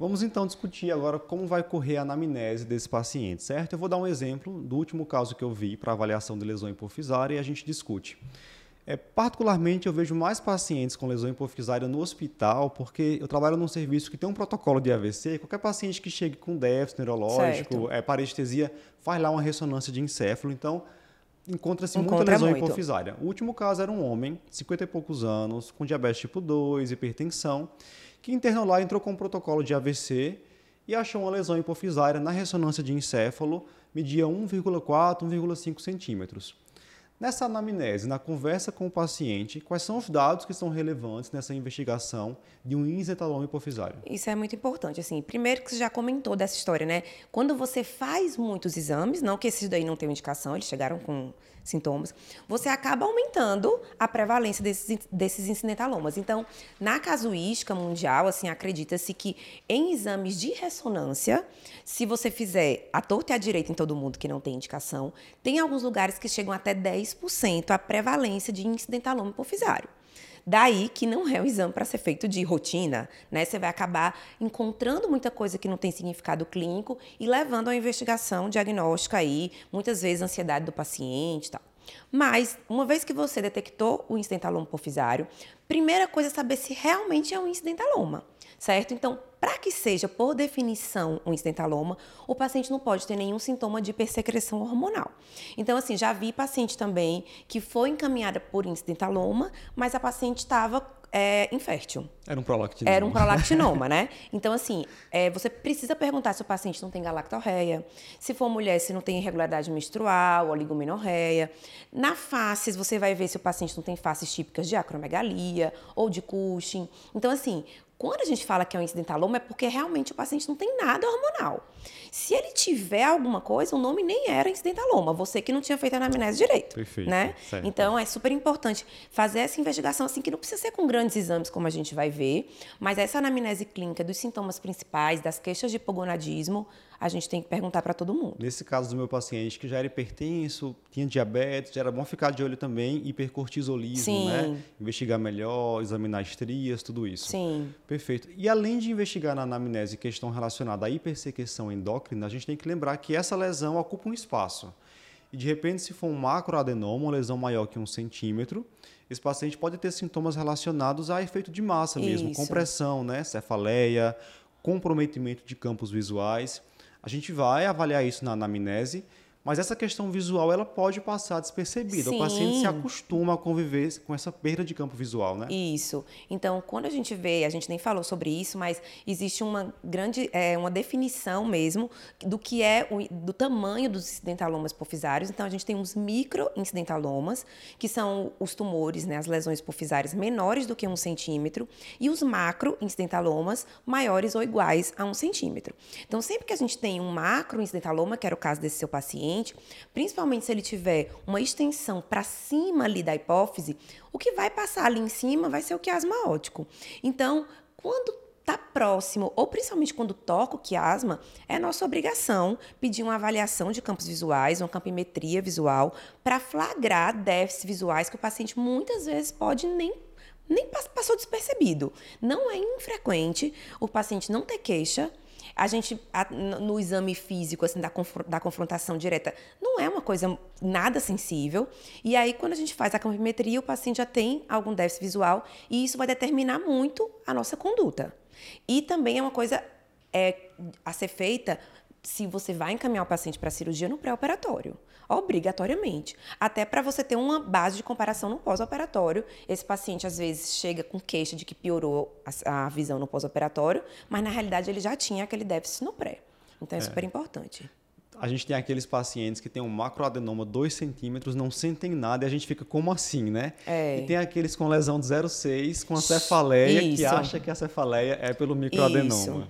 Vamos então discutir agora como vai correr a anamnese desse paciente, certo? Eu vou dar um exemplo do último caso que eu vi para avaliação de lesão hipofisária e a gente discute. É, particularmente, eu vejo mais pacientes com lesão hipofisária no hospital, porque eu trabalho num serviço que tem um protocolo de AVC. Qualquer paciente que chegue com déficit neurológico, é, parestesia, faz lá uma ressonância de encéfalo. Então, encontra-se muita lesão muito. hipofisária. O último caso era um homem, 50 e poucos anos, com diabetes tipo 2, hipertensão, que internou lá, entrou com um protocolo de AVC e achou uma lesão hipofisária na ressonância de encéfalo, media 1,4, 1,5 centímetros. Nessa anamnese, na conversa com o paciente, quais são os dados que são relevantes nessa investigação de um isentaloma hipofisário? Isso é muito importante. Assim, primeiro que você já comentou dessa história, né? Quando você faz muitos exames, não que esses daí não tenham indicação, eles chegaram com sintomas, você acaba aumentando a prevalência desses, desses incidentalomas. Então, na casuística mundial, assim, acredita-se que em exames de ressonância, se você fizer a torta e a direita em todo mundo que não tem indicação, tem alguns lugares que chegam até 10% a prevalência de incidentaloma hipofisário. Daí que não é um exame para ser feito de rotina, né? Você vai acabar encontrando muita coisa que não tem significado clínico e levando a investigação diagnóstica aí, muitas vezes ansiedade do paciente e tal. Mas, uma vez que você detectou o incidentaloma hipofisário, primeira coisa é saber se realmente é um incidentaloma, certo? Então, para que seja, por definição, um incidentaloma, o paciente não pode ter nenhum sintoma de hipersecreção hormonal. Então, assim, já vi paciente também que foi encaminhada por incidentaloma, mas a paciente estava é, infértil. Era um prolactinoma. Era um prolactinoma, né? Então, assim, é, você precisa perguntar se o paciente não tem galactorreia, se for mulher, se não tem irregularidade menstrual, oligomenorreia. Na face, você vai ver se o paciente não tem faces típicas de acromegalia ou de Cushing. Então, assim, quando a gente fala que é um incidentaloma, é porque realmente o paciente não tem nada hormonal. Se ele tiver alguma coisa, o nome nem era incidentaloma, você que não tinha feito a anamnese direito. Perfeito. Né? Certo. Então, é super importante fazer essa investigação, assim, que não precisa ser com grandes exames, como a gente vai ver, mas essa anamnese clínica dos sintomas principais, das queixas de hipogonadismo, a gente tem que perguntar para todo mundo. Nesse caso do meu paciente que já era hipertenso, tinha diabetes, já era bom ficar de olho também hipercortisolismo, Sim. né? Investigar melhor, examinar estrias, tudo isso. Sim. Perfeito. E além de investigar na anamnese questão relacionada à hipersecreção endócrina, a gente tem que lembrar que essa lesão ocupa um espaço. E de repente, se for um macroadenoma, uma lesão maior que um centímetro, esse paciente pode ter sintomas relacionados a efeito de massa mesmo, Isso. compressão, né? cefaleia, comprometimento de campos visuais. A gente vai avaliar isso na anamnese mas essa questão visual ela pode passar despercebida. Sim. O paciente se acostuma a conviver com essa perda de campo visual, né? Isso. Então, quando a gente vê, a gente nem falou sobre isso, mas existe uma grande, é, uma definição mesmo do que é o, do tamanho dos incidentalomas hipofisários. Então, a gente tem uns microincidentalomas, que são os tumores, né, as lesões hipofisárias menores do que um centímetro, e os macroincidentalomas maiores ou iguais a um centímetro. Então, sempre que a gente tem um macroincidentaloma, que era o caso desse seu paciente paciente, principalmente se ele tiver uma extensão para cima ali da hipófise, o que vai passar ali em cima vai ser o quiasma óptico. Então, quando está próximo, ou principalmente quando toca o quiasma, é nossa obrigação pedir uma avaliação de campos visuais, uma campimetria visual, para flagrar déficits visuais que o paciente muitas vezes pode nem nem passou despercebido. Não é infrequente o paciente não ter queixa a gente, no exame físico, assim, da, da confrontação direta, não é uma coisa nada sensível. E aí, quando a gente faz a campimetria, o paciente já tem algum déficit visual e isso vai determinar muito a nossa conduta. E também é uma coisa é, a ser feita se você vai encaminhar o paciente para cirurgia no pré-operatório, obrigatoriamente. Até para você ter uma base de comparação no pós-operatório. Esse paciente às vezes chega com queixa de que piorou a, a visão no pós-operatório, mas na realidade ele já tinha aquele déficit no pré. Então é, é. super importante. A gente tem aqueles pacientes que tem um macroadenoma 2 centímetros, não sentem nada e a gente fica como assim, né? É. E tem aqueles com lesão de 0,6, com a cefaleia, Isso. que acha que a cefaleia é pelo microadenoma. Isso.